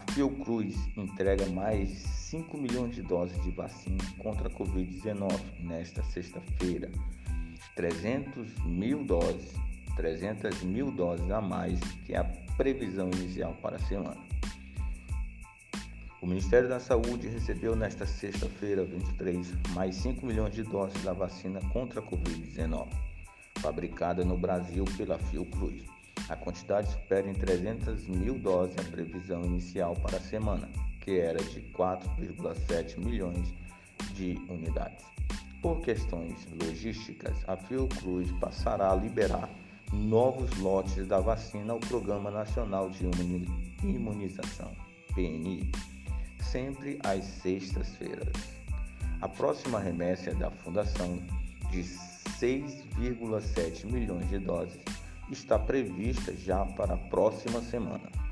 Fiocruz entrega mais 5 milhões de doses de vacina contra a Covid-19 nesta sexta-feira. 300 mil doses, 300 mil doses a mais que a previsão inicial para a semana. O Ministério da Saúde recebeu nesta sexta-feira, 23, mais 5 milhões de doses da vacina contra a Covid-19, fabricada no Brasil pela Fiocruz. A quantidade supera em 300 mil doses a previsão inicial para a semana, que era de 4,7 milhões de unidades. Por questões logísticas, a Fiocruz passará a liberar novos lotes da vacina ao Programa Nacional de Imunização, PNI, sempre às sextas-feiras. A próxima remessa é da Fundação, de 6,7 milhões de doses, está prevista já para a próxima semana.